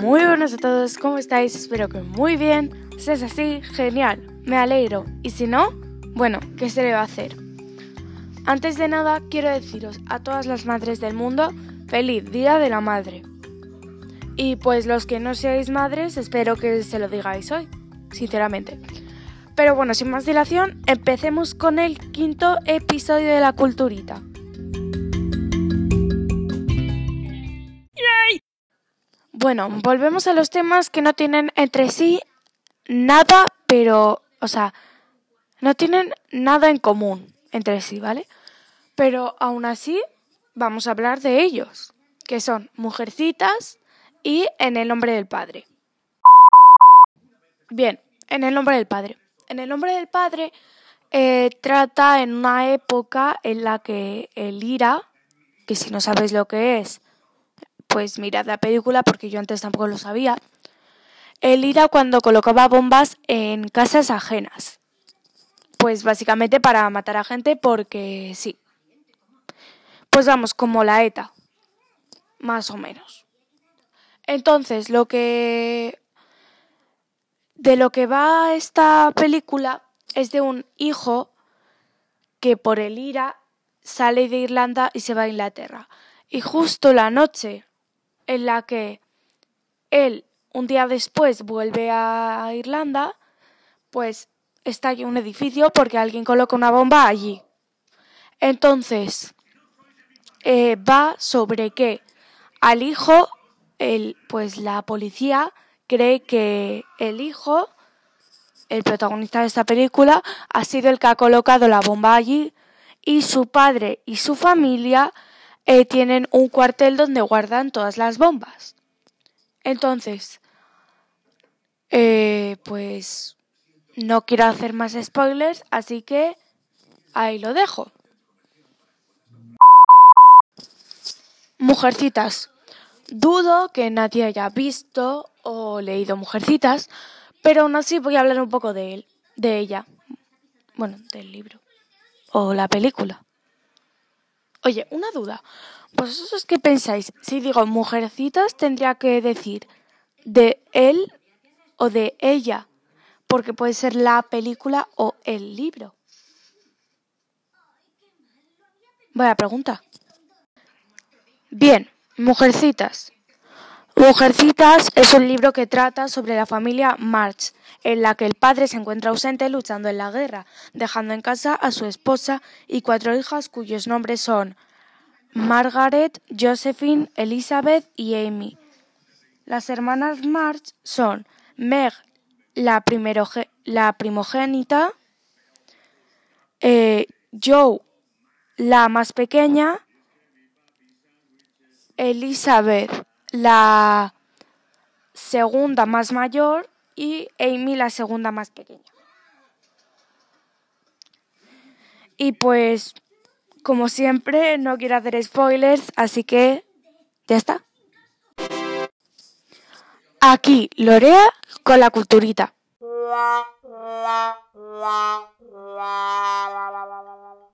Muy buenas a todos, ¿cómo estáis? Espero que muy bien. Si es así, genial, me alegro. Y si no, bueno, ¿qué se le va a hacer? Antes de nada, quiero deciros a todas las madres del mundo, feliz Día de la Madre. Y pues los que no seáis madres, espero que se lo digáis hoy, sinceramente. Pero bueno, sin más dilación, empecemos con el quinto episodio de la culturita. Bueno, volvemos a los temas que no tienen entre sí nada, pero, o sea, no tienen nada en común entre sí, ¿vale? Pero aún así, vamos a hablar de ellos, que son Mujercitas y En el nombre del Padre. Bien, En el nombre del Padre. En el nombre del Padre eh, trata en una época en la que el IRA, que si no sabéis lo que es, pues mirad la película porque yo antes tampoco lo sabía. Él era cuando colocaba bombas en casas ajenas. Pues básicamente para matar a gente porque sí. Pues vamos, como la ETA. Más o menos. Entonces, lo que... De lo que va esta película es de un hijo que por el IRA sale de Irlanda y se va a Inglaterra. Y justo la noche en la que él un día después vuelve a Irlanda, pues estalla un edificio porque alguien coloca una bomba allí. Entonces, eh, va sobre que al hijo, el, pues la policía cree que el hijo, el protagonista de esta película, ha sido el que ha colocado la bomba allí y su padre y su familia eh, tienen un cuartel donde guardan todas las bombas. Entonces, eh, pues no quiero hacer más spoilers, así que ahí lo dejo. Mujercitas. Dudo que nadie haya visto o leído Mujercitas, pero aún así voy a hablar un poco de él, de ella. Bueno, del libro o la película. Oye, una duda. ¿Vosotros qué pensáis? Si digo mujercitas, tendría que decir de él o de ella, porque puede ser la película o el libro. Vaya pregunta. Bien, Mujercitas. Mujercitas es un libro que trata sobre la familia March, en la que el padre se encuentra ausente luchando en la guerra, dejando en casa a su esposa y cuatro hijas cuyos nombres son Margaret, Josephine, Elizabeth y Amy. Las hermanas March son Meg, la, la primogénita, eh, Joe, la más pequeña, Elizabeth, la segunda más mayor y Amy la segunda más pequeña. Y pues, como siempre, no quiero hacer spoilers, así que ya está. Aquí, Lorea con la culturita.